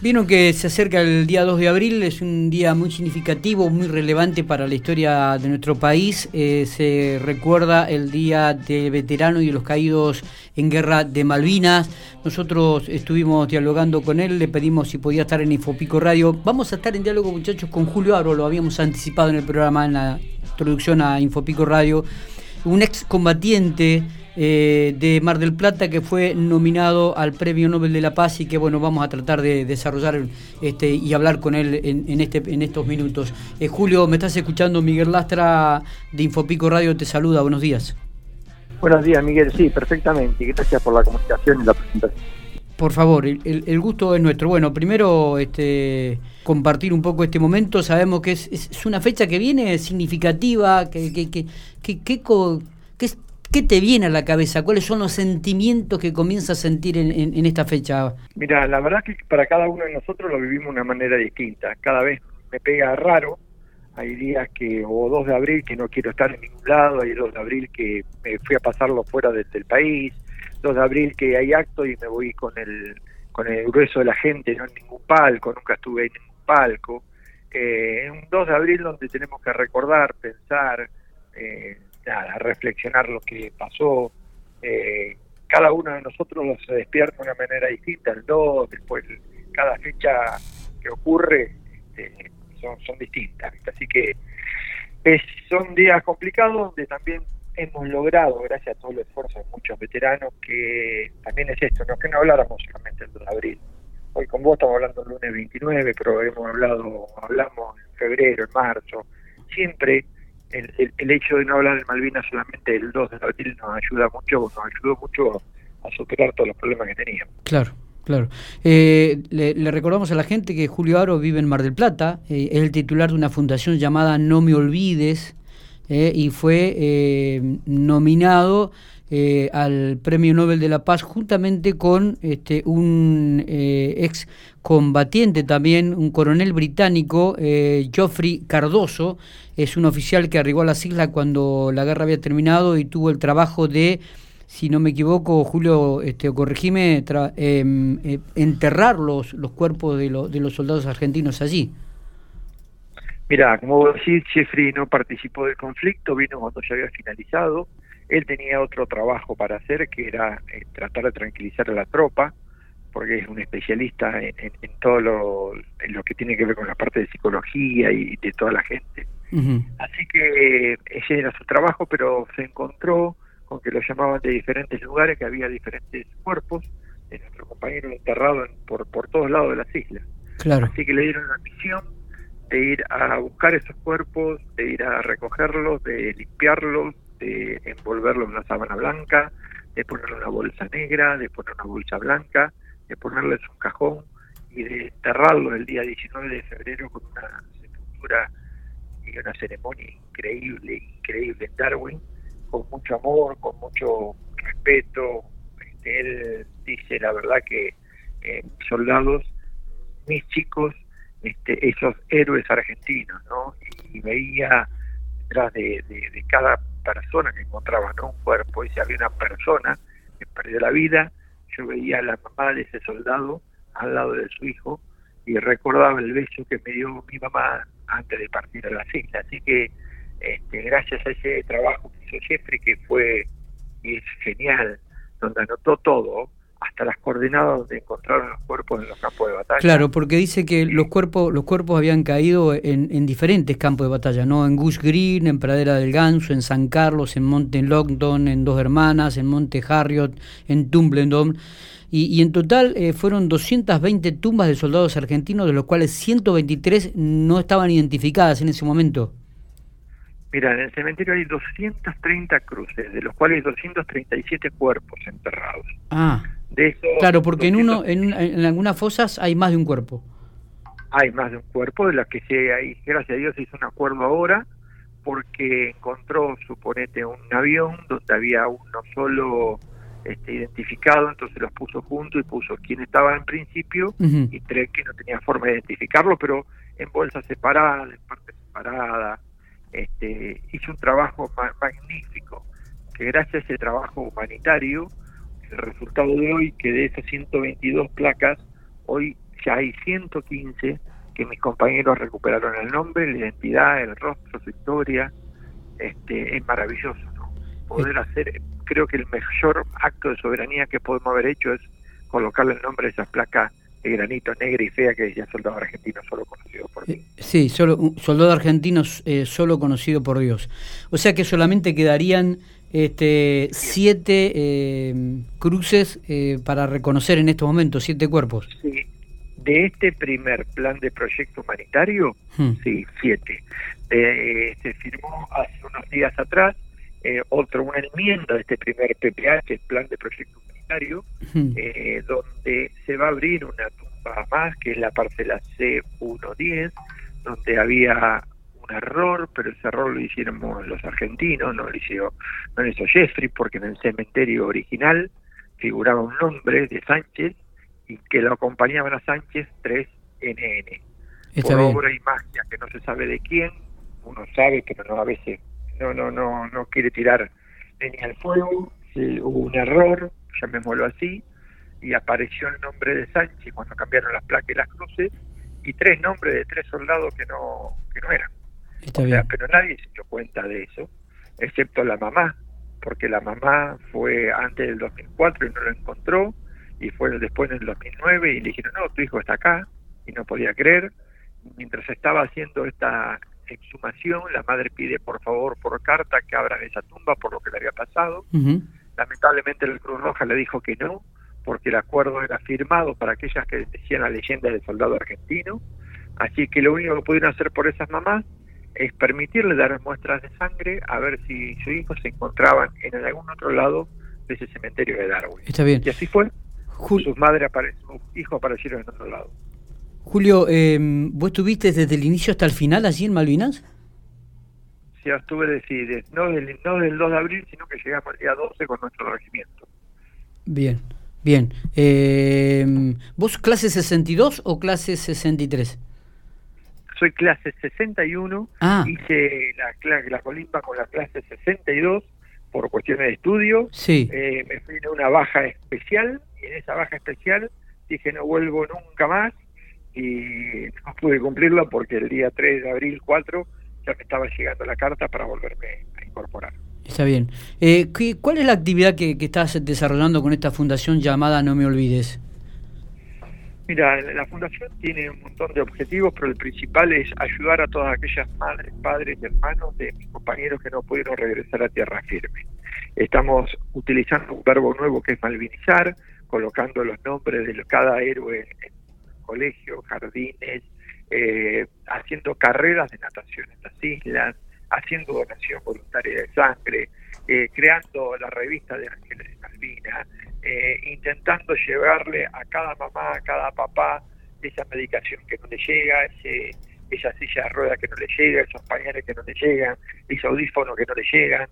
Vieron que se acerca el día 2 de abril, es un día muy significativo, muy relevante para la historia de nuestro país. Eh, se recuerda el Día del Veterano y de los Caídos en Guerra de Malvinas. Nosotros estuvimos dialogando con él, le pedimos si podía estar en Infopico Radio. Vamos a estar en diálogo, muchachos, con Julio Aro, lo habíamos anticipado en el programa, en la introducción a Infopico Radio. Un excombatiente eh, de Mar del Plata que fue nominado al Premio Nobel de la Paz y que bueno vamos a tratar de desarrollar este y hablar con él en, este en estos minutos. Eh, Julio, me estás escuchando, Miguel Lastra de Infopico Radio te saluda, buenos días. Buenos días, Miguel, sí, perfectamente, gracias por la comunicación y la presentación. Por favor, el, gusto es nuestro. Bueno, primero este, compartir un poco este momento. Sabemos que es, es, una fecha que viene significativa, que, que, que, que, que, que ¿Qué te viene a la cabeza? ¿Cuáles son los sentimientos que comienzas a sentir en, esta fecha? Mira, la verdad que para cada uno de nosotros lo vivimos de una manera distinta. Cada vez me pega raro. Hay días que, o 2 de abril, que no quiero estar en ningún lado. Hay 2 de abril que me fui a pasarlo fuera del, país. 2 de abril que hay acto y me voy con el, con el grueso de la gente, no en ningún palco. Nunca estuve en ningún palco. Eh, un 2 de abril donde tenemos que recordar, pensar. Eh, nada, reflexionar lo que pasó. Eh, cada uno de nosotros se despierta de una manera distinta, el 2, después cada fecha que ocurre este, son, distintas. Así que es, son días complicados donde también hemos logrado, gracias a todo el esfuerzo de muchos veteranos, que también es esto, no que no habláramos solamente el 2 de abril. Hoy con vos estamos hablando el lunes 29, pero hemos hablado, hablamos en febrero, en marzo. Siempre el, hecho de no hablar de Malvinas solamente el 2 de abril nos ayuda mucho, nos ayudó mucho a superar todos los problemas que teníamos. Claro. Claro. Eh, le, recordamos a la gente que Julio Aro vive en Mar del Plata, eh, es el titular de una fundación llamada No Me Olvides eh, y fue nominado al Premio Nobel de la Paz juntamente con este, un ex combatiente también, un coronel británico, Geoffrey Cardoso, es un oficial que arribó a las islas cuando la guerra había terminado y tuvo el trabajo de, si no me equivoco, Julio, este, corregime, em, eh, enterrar los, los cuerpos de, de los soldados argentinos allí. Mira, como vos decís, Jeffrey no participó del conflicto, vino cuando ya había finalizado. Él tenía otro trabajo para hacer, que era eh, tratar de tranquilizar a la tropa, porque es un especialista en, en, todo lo, en lo que tiene que ver con la parte de psicología y de toda la gente. Así que ese era su trabajo, pero se encontró con que lo llamaban de diferentes lugares, que había diferentes cuerpos de nuestro compañero enterrado por, por todos lados de las islas. Claro. Así que le dieron la misión de ir a buscar esos cuerpos, de ir a recogerlos, de limpiarlos, de envolverlos en una sábana blanca, de ponerle una bolsa negra, de poner una bolsa blanca, de ponerles un cajón y de enterrarlos el día 19 de febrero con una sepultura y una ceremonia increíble, increíble en Darwin, con mucho amor, con mucho respeto. Este, él dice la verdad que eh, soldados, mis chicos, este, esos héroes argentinos, ¿no? Y veía detrás de, de, cada persona que encontraba, ¿no? Un cuerpo, y si había una persona que perdió la vida, yo veía a la mamá de ese soldado al lado de su hijo y recordaba el beso que me dio mi mamá antes de partir a las islas. Así que este, gracias a ese trabajo que hizo Jeffrey, que fue y es genial, donde anotó todo, hasta las coordenadas donde encontraron los cuerpos en los campos de batalla. Claro, porque dice que los cuerpos los cuerpos habían caído en, en diferentes campos de batalla, ¿no? En Goose Green, en Pradera del Ganso, en San Carlos, en Monte Longdon, en Dos Hermanas, en Monte Harriot, en Tumbledon. Y, en total eh, fueron 220 tumbas de soldados argentinos, de los cuales 123 no estaban identificadas en ese momento. Mira, en el cementerio hay 230 cruces, de los cuales 237 cuerpos enterrados. Ah, de claro, porque en uno, en, en, algunas fosas hay más de un cuerpo. Hay más de un cuerpo, de las que se hay, gracias a Dios se hizo un acuerdo ahora, porque encontró, suponete, un avión donde había uno solo este, identificado, entonces los puso juntos y puso quién estaba en principio y tres que no tenía forma de identificarlo, pero en bolsas separadas, en partes separadas. Este, hizo un trabajo magnífico, que gracias a ese trabajo humanitario, el resultado de hoy, que de esas 122 placas, hoy ya hay 115 que mis compañeros recuperaron el nombre, la identidad, el rostro, su historia. Este, es maravilloso, ¿no? Poder hacer, creo que el mayor acto de soberanía que podemos haber hecho es colocarle el nombre de esas placas de granito negra y fea que decía soldado argentino solo conocido por Dios. Eh, sí, solo, soldado argentino eh, solo conocido por Dios. O sea que solamente quedarían este, siete eh, cruces para reconocer en estos momentos, siete cuerpos. Sí, de este primer plan de proyecto humanitario, hmm. sí, siete. se firmó hace unos días atrás otro, una enmienda de este primer PPH, el plan de proyecto eh, donde se va a abrir una tumba más, que es la parcela C110, donde había un error, pero ese error lo hicieron los argentinos, no lo hizo, no lo hizo Jeffrey, porque en el cementerio original figuraba un nombre de Sánchez y que lo acompañaban a Sánchez 3NN. por obra y magia que no se sabe de quién, uno sabe, pero no a veces no no no no quiere tirar leña al fuego, hubo un error, llamémoslo así, y apareció el nombre de Sánchez cuando cambiaron las placas y las cruces, y tres nombres de tres soldados que no, que no eran. Pero nadie se dio cuenta de eso, excepto la mamá, porque la mamá fue antes del 2004 y no lo encontró, y fue después en el 2009 y le dijeron, no, tu hijo está acá, y no podía creer. Mientras estaba haciendo esta exhumación, la madre pide por favor por carta que abran esa tumba por lo que le había pasado. Lamentablemente el Cruz Roja le dijo que no, porque el acuerdo era firmado para aquellas que decían la leyenda del soldado argentino. Así que lo único que pudieron hacer por esas mamás es permitirle dar muestras de sangre a ver si sus hijos se encontraban en algún otro lado de ese cementerio de Darwin. Está bien. Y así fue. sus madres sus hijos aparecieron en otro lado. Julio, eh, ¿vos estuviste desde el inicio hasta el final allí en Malvinas? ya estuve de, no, del, no del 2 de abril, sino que llegamos el día 12 con nuestro regimiento. Bien, bien. Eh, ¿Vos clase 62 o clase 63? Soy clase 61, ah. hice la, la colimba con la clase 62 por cuestiones de estudio. Sí. Eh, me fui en una baja especial y en esa baja especial dije no vuelvo nunca más y no pude cumplirla porque el día 3 de abril, 4, me estaba llegando la carta para volverme a incorporar. Está bien. Eh, ¿Cuál es la actividad que, estás desarrollando con esta fundación llamada No Me Olvides? Mira, la fundación tiene un montón de objetivos, pero el principal es ayudar a todas aquellas madres, padres y hermanos de mis compañeros que no pudieron regresar a tierra firme. Estamos utilizando un verbo nuevo que es malvinizar, colocando los nombres de cada héroe en colegios, jardines, eh, haciendo carreras de natación en las islas, haciendo donación voluntaria de sangre, eh, creando la revista de Ángeles Malvinas, eh, intentando llevarle a cada mamá, a cada papá esa medicación que no le llega, ese, esa silla de rueda que no le llega, esos pañales que no le llegan, ese audífono que no le llegan.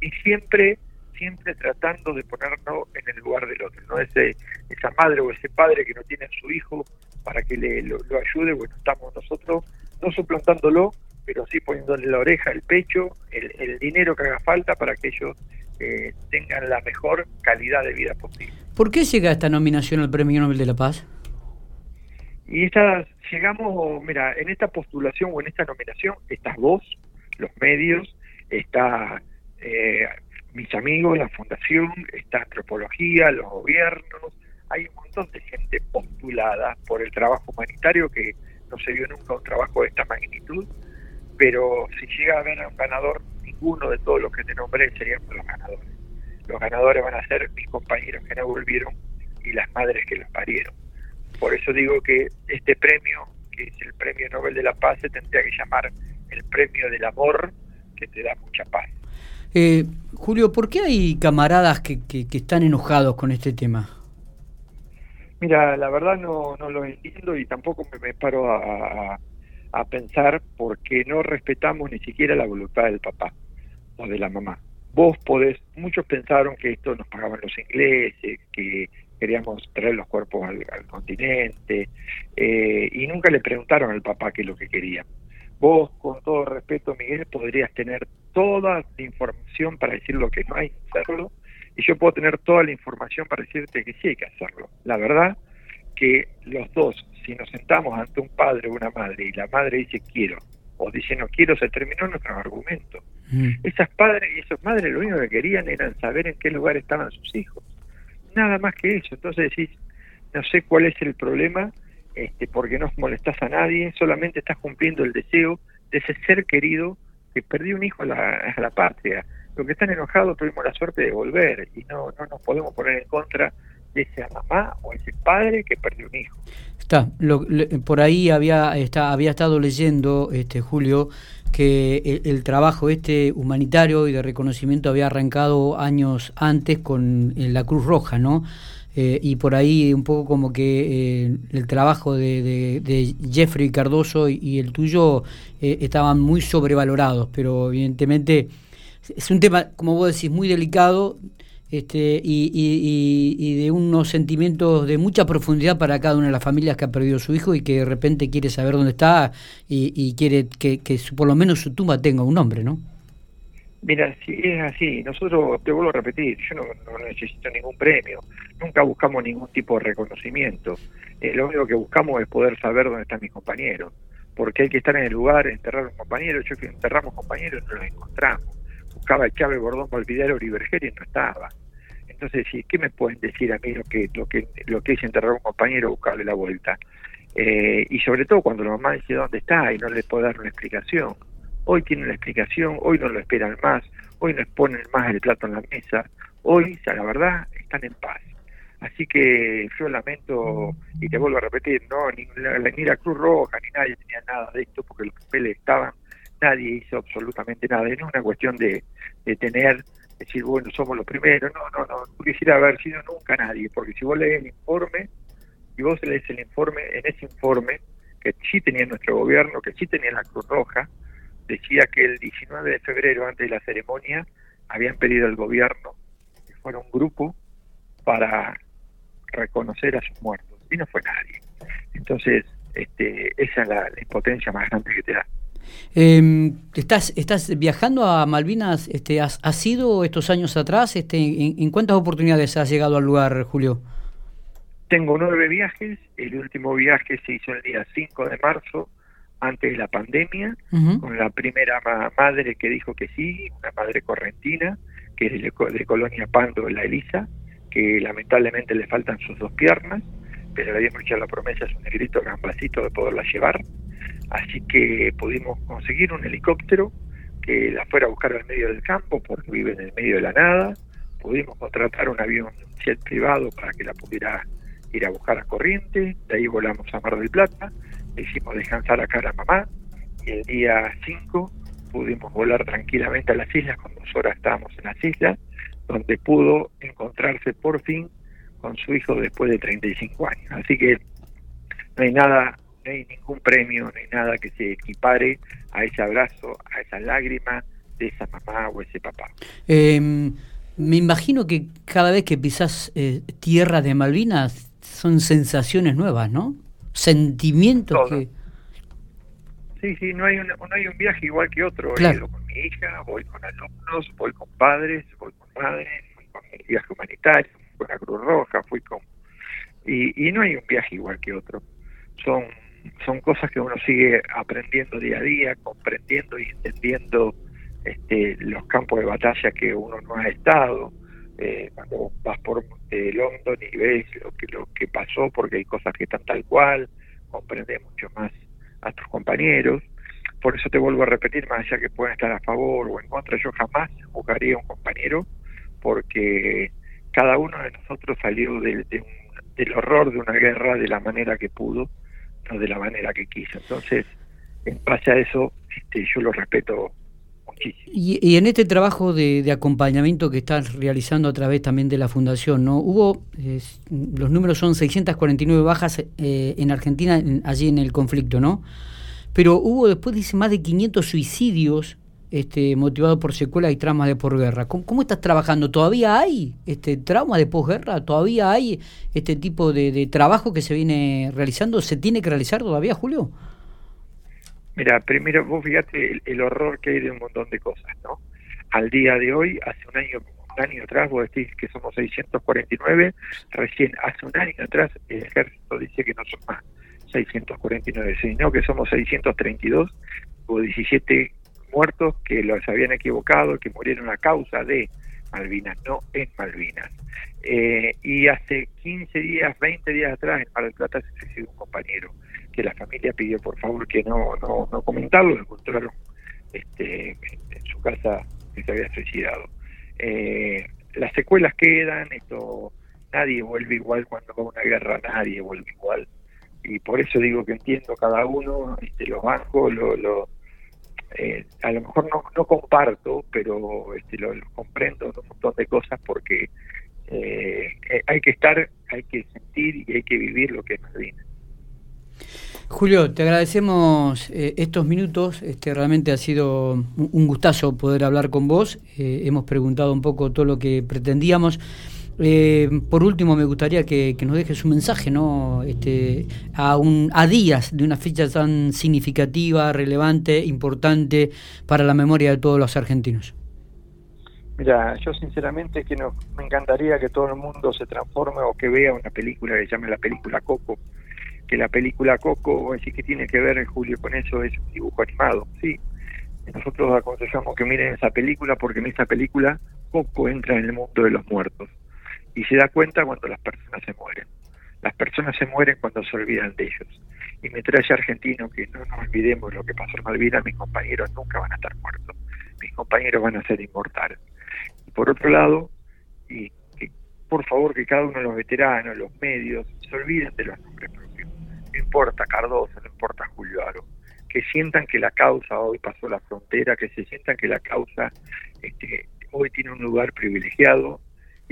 y siempre siempre tratando de ponernos en el lugar del otro, ¿no? Ese, esa madre o ese padre que no tiene a su hijo para que le, lo, ayude, bueno, estamos nosotros no suplantándolo, pero sí poniéndole la oreja, el pecho, el, dinero que haga falta para que ellos eh, tengan la mejor calidad de vida posible. ¿Por qué llega esta nominación al Premio Nobel de la Paz? Y esta, llegamos, mira, en esta postulación o en esta nominación, estás vos, los medios, está eh, mis amigos, la fundación, está antropología, los gobiernos, hay un montón de gente postulada por el trabajo humanitario que no se vio nunca un trabajo pero si llega a haber un ganador, ninguno de todos los que te nombré serían los ganadores. Los ganadores van a ser mis compañeros que no volvieron y las madres que los parieron. Por eso digo que este premio, que es el Premio Nobel de la Paz, se tendría que llamar el Premio del Amor, que te da mucha paz. Eh, Julio, ¿por qué hay camaradas que, que están enojados con este tema? Mira, la verdad no, no lo entiendo y tampoco me, paro a, a, pensar porque no respetamos ni siquiera la voluntad del papá o de la mamá. Vos podés, muchos pensaron que esto nos pagaban los ingleses, que queríamos traer los cuerpos al, continente eh, y nunca le preguntaron al papá qué es lo que quería. Vos, con todo respeto, Miguel, podrías tener toda la información para decir lo que no hay que hacerlo y yo puedo tener toda la información para decirte que sí hay que hacerlo. La verdad que los dos, si nos sentamos ante un padre o una madre y la madre dice quiero, o dice no quiero, se terminó nuestro argumento. Mm. Esas padres y esas madres lo único que querían era saber en qué lugar estaban sus hijos. Nada más que eso. Entonces decís, no sé cuál es el problema, este, porque no molestas a nadie, solamente estás cumpliendo el deseo de ese ser querido que perdió un hijo a la, a la patria. Los que están enojados tuvimos la suerte de volver y no, no nos podemos poner en contra de esa mamá o ese padre que perdió un hijo. Está, por ahí había, está, había estado leyendo, este Julio, que el, trabajo este humanitario y de reconocimiento había arrancado años antes con la Cruz Roja, ¿no? Eh, y por ahí un poco como que eh, el trabajo de, Jeffrey Cardoso y, el tuyo eh, estaban muy sobrevalorados, pero evidentemente es un tema, como vos decís, muy delicado este, y, de unos sentimientos de mucha profundidad para cada una de las familias que ha perdido su hijo y que de repente quiere saber dónde está y, quiere que, por lo menos su tumba tenga un nombre, ¿no? Mira, si es así, nosotros, te vuelvo a repetir, yo no, necesito ningún premio, nunca buscamos ningún tipo de reconocimiento, eh, lo único que buscamos es poder saber dónde están mis compañeros, porque hay que estar en el lugar, enterrar a un compañero, yo que enterramos compañeros no los encontramos, buscaba a Chávez Bordón Valpidar Oriberger y no estaba. Entonces, ¿qué me pueden decir a mí lo que lo que lo que es enterrar a un compañero buscarle la vuelta? Eh, y sobre todo cuando la mamá dice dónde está y no le puedo dar una explicación. Hoy tienen la explicación, hoy no lo esperan más, hoy no exponen más el plato en la mesa, hoy, la verdad, están en paz. Así que yo lamento, y te vuelvo a repetir, no ni la, ni la Cruz Roja ni nadie tenía nada de esto porque los papeles estaban, nadie hizo absolutamente nada. No es una cuestión de, tener decir, bueno, somos los primeros. No, no, no, no quisiera haber sido nunca nadie, porque si vos lees el informe, y vos lees el informe, en ese informe, que sí tenía nuestro gobierno, que sí tenía la Cruz Roja, decía que el 19 de febrero, antes de la ceremonia, habían pedido al gobierno que fuera un grupo para reconocer a sus muertos, y no fue nadie. Entonces, este, esa es la impotencia más grande que te da. Eh, estás, estás viajando a Malvinas, este, has, has ido estos años atrás, este, en, cuántas oportunidades has llegado al lugar, Julio? Tengo nueve viajes, el último viaje se hizo el día 5 de marzo, antes de la pandemia, con la primera madre que dijo que sí, una madre correntina, que es de, de Colonia Pando, la Elisa, que lamentablemente le faltan sus dos piernas, pero le habíamos hecho la promesa a su negrito gambacito de poderla llevar. Así que pudimos conseguir un helicóptero que la fuera a buscar al medio del campo porque vive en el medio de la nada. Pudimos contratar un avión jet privado para que la pudiera ir a buscar a Corriente. De ahí volamos a Mar del Plata. Le hicimos descansar acá a la mamá. Y el día 5 pudimos volar tranquilamente a las islas. Con dos horas estábamos en las islas, donde pudo encontrarse por fin con su hijo después de 35 años. Así que no hay nada no hay ningún premio, no hay nada que se equipare a ese abrazo, a esa lágrima de esa mamá o ese papá. Em, me imagino que cada vez que pisas eh, tierra de Malvinas son sensaciones nuevas, ¿no? Sentimientos que... Sí, sí, no hay, un, no hay un viaje igual que otro. He ido con mi hija, voy con alumnos, voy con padres, voy con madres, voy con el viaje humanitario, fui con la Cruz Roja, fui con... Y, y no hay un viaje igual que otro. Son son cosas que uno sigue aprendiendo día a día, comprendiendo y entendiendo este, los campos de batalla que uno no ha estado. Eh, cuando vas por eh, London y ves lo que, lo que pasó, porque hay cosas que están tal cual, comprendes mucho más a tus compañeros. Por eso te vuelvo a repetir, más allá que puedan estar a favor o en contra, yo jamás juzgaría a un compañero, porque cada uno de nosotros salió del horror de una guerra de la manera que pudo de la manera que quiso. Entonces, en base a eso, este, yo lo respeto muchísimo. Y, en este trabajo de, acompañamiento que estás realizando a través también de la Fundación, ¿no? Hubo, los números son 649 bajas eh, en Argentina, allí en el conflicto, ¿no? Pero hubo después, dice, más de 500 suicidios este, motivado por secuelas y traumas de posguerra. ¿Cómo, estás trabajando? ¿Todavía hay este trauma de posguerra? ¿Todavía hay este tipo de, trabajo que se viene realizando? ¿Se tiene que realizar todavía, Julio? Mira, primero vos fíjate el, horror que hay de un montón de cosas, ¿no? Al día de hoy, hace un año un año atrás vos decís que somos 649, recién hace un año atrás el ejército dice que no son más 649, sino que somos 632, hubo 17 muertos que los habían equivocado, que murieron a causa de Malvinas, no en Malvinas. Eh, y hace 15 días, 20 días atrás, en Mar del Plata se suicidó un compañero, que la familia pidió por favor que no, no, no comentarlo, lo encontraron este, en su casa que se había suicidado. Eh, las secuelas quedan, esto nadie vuelve igual cuando va a una guerra, nadie vuelve igual. Y por eso digo que entiendo cada uno, este, los bancos, lo, lo eh, a lo mejor no, no comparto, pero este, lo, comprendo un montón de cosas porque eh, eh, hay que estar, hay que sentir y hay que vivir lo que es Malvinas. Julio, te agradecemos estos minutos. Este, realmente ha sido un gustazo poder hablar con vos. hemos preguntado un poco todo lo que pretendíamos. Eh, por último, me gustaría que, nos dejes un mensaje, ¿no? Este, a, un, a días de una fecha tan significativa, relevante, importante para la memoria de todos los argentinos. Mira, yo sinceramente que no, me encantaría que todo el mundo se transforme o que vea una película que se llame la película Coco. Que la película Coco, así que tiene que ver, Julio, con eso, es un dibujo animado, sí. Nosotros aconsejamos que miren esa película porque en esa película Coco entra en el mundo de los muertos y se da cuenta cuando las personas se mueren. Las personas se mueren cuando se olvidan de ellos. Y me trae argentino que no nos olvidemos lo que pasó en Malvinas, mis compañeros nunca van a estar muertos, mis compañeros van a ser inmortales. Y por otro lado, y por favor que cada uno de los veteranos, los medios, se olviden de los nombres propios. No importa Cardoso, no importa Julio Aro, que sientan que la causa hoy pasó la frontera, que se sientan que la causa este, hoy tiene un lugar privilegiado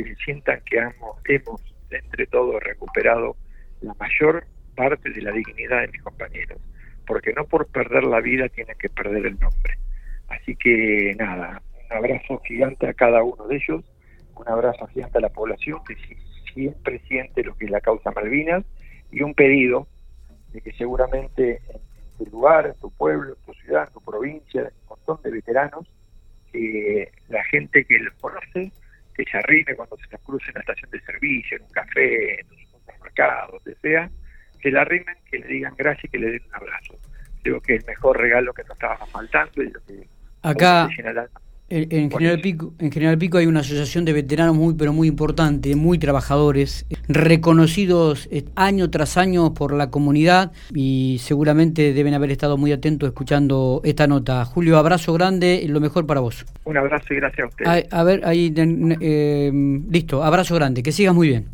que sientan que hemos, hemos entre todos recuperado la mayor parte de la dignidad de mis compañeros, porque no por perder la vida tienen que perder el nombre. Así que nada, un abrazo gigante a cada uno de ellos, un abrazo gigante a la población que siempre siente lo que es la causa Malvinas y un pedido de que seguramente en tu lugar, en tu pueblo, en tu ciudad, en tu provincia, un montón de veteranos, que la gente que los conoce que se arrime cuando se la cruce en la estación de servicio, en un café, en un supermercado, donde sea, que la arrimen, que le digan gracias y que le den un abrazo. Creo que es el mejor regalo que nos estaba faltando y lo que Acá, en, General Pico, en General Pico hay una asociación de veteranos muy pero muy importante, muy trabajadores, reconocidos eh, año tras año por la comunidad y seguramente deben haber estado muy atentos escuchando esta nota. Julio, abrazo grande y lo mejor para vos. Un abrazo y gracias a ustedes. A, ver, ahí, eh, listo, abrazo grande, que sigas muy bien.